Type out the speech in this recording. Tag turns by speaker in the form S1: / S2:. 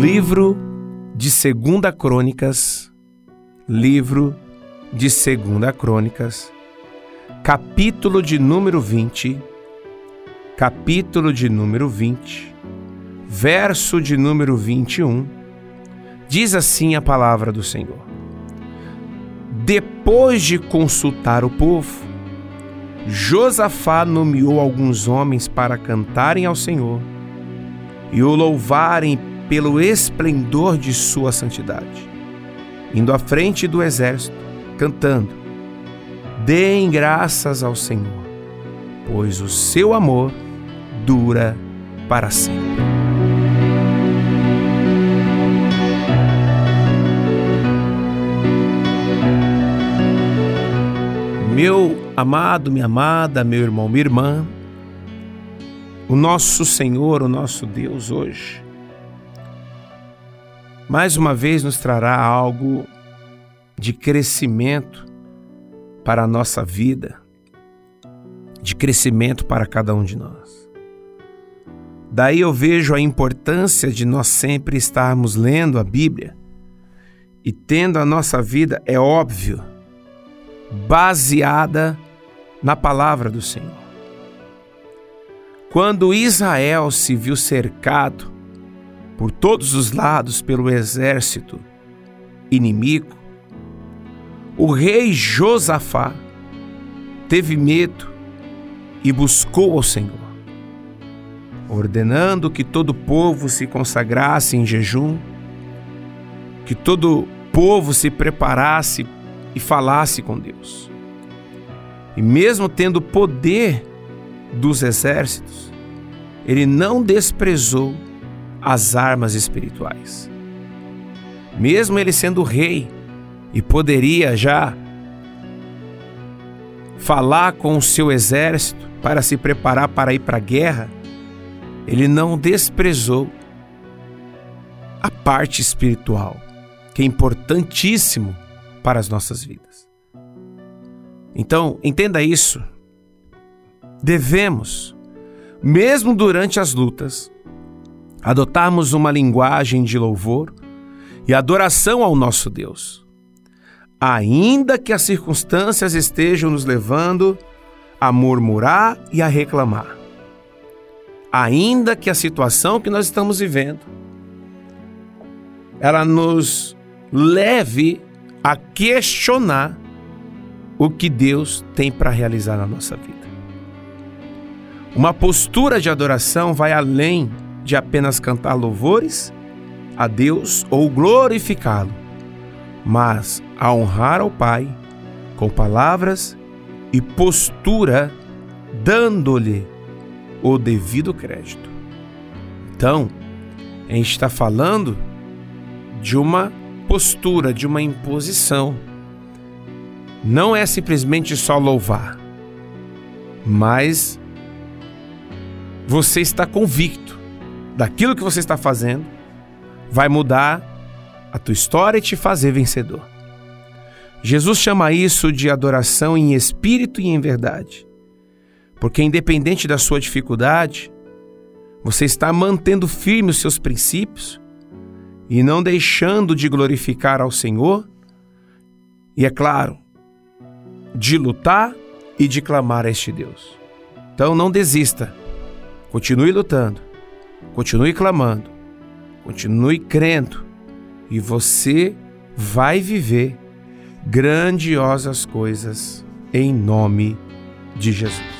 S1: Livro de Segunda Crônicas, livro de Segunda Crônicas, capítulo de número 20, capítulo de número 20, verso de número 21, diz assim a palavra do Senhor. Depois de consultar o povo, Josafá nomeou alguns homens para cantarem ao Senhor e o louvarem pelo esplendor de sua santidade, indo à frente do exército, cantando: Deem graças ao Senhor, pois o seu amor dura para sempre. Meu amado, minha amada, meu irmão, minha irmã, o nosso Senhor, o nosso Deus hoje, mais uma vez nos trará algo de crescimento para a nossa vida, de crescimento para cada um de nós. Daí eu vejo a importância de nós sempre estarmos lendo a Bíblia e tendo a nossa vida, é óbvio, baseada na palavra do Senhor. Quando Israel se viu cercado por todos os lados pelo exército inimigo, o rei Josafá teve medo e buscou ao Senhor, ordenando que todo o povo se consagrasse em jejum, que todo povo se preparasse e falasse com Deus. E mesmo tendo poder dos exércitos, ele não desprezou as armas espirituais. Mesmo ele sendo rei e poderia já falar com o seu exército para se preparar para ir para a guerra, ele não desprezou a parte espiritual, que é importantíssimo para as nossas vidas. Então, entenda isso. Devemos, mesmo durante as lutas, adotarmos uma linguagem de louvor e adoração ao nosso Deus. Ainda que as circunstâncias estejam nos levando a murmurar e a reclamar. Ainda que a situação que nós estamos vivendo ela nos leve a questionar o que Deus tem para realizar na nossa vida. Uma postura de adoração vai além de apenas cantar louvores a Deus ou glorificá-lo, mas a honrar ao Pai com palavras e postura, dando-lhe o devido crédito. Então, a gente está falando de uma postura, de uma imposição não é simplesmente só louvar, mas você está convicto daquilo que você está fazendo vai mudar a tua história e te fazer vencedor. Jesus chama isso de adoração em espírito e em verdade. Porque independente da sua dificuldade, você está mantendo firme os seus princípios e não deixando de glorificar ao Senhor. E é claro, de lutar e de clamar a este Deus. Então não desista. Continue lutando. Continue clamando. Continue crendo. E você vai viver grandiosas coisas em nome de Jesus.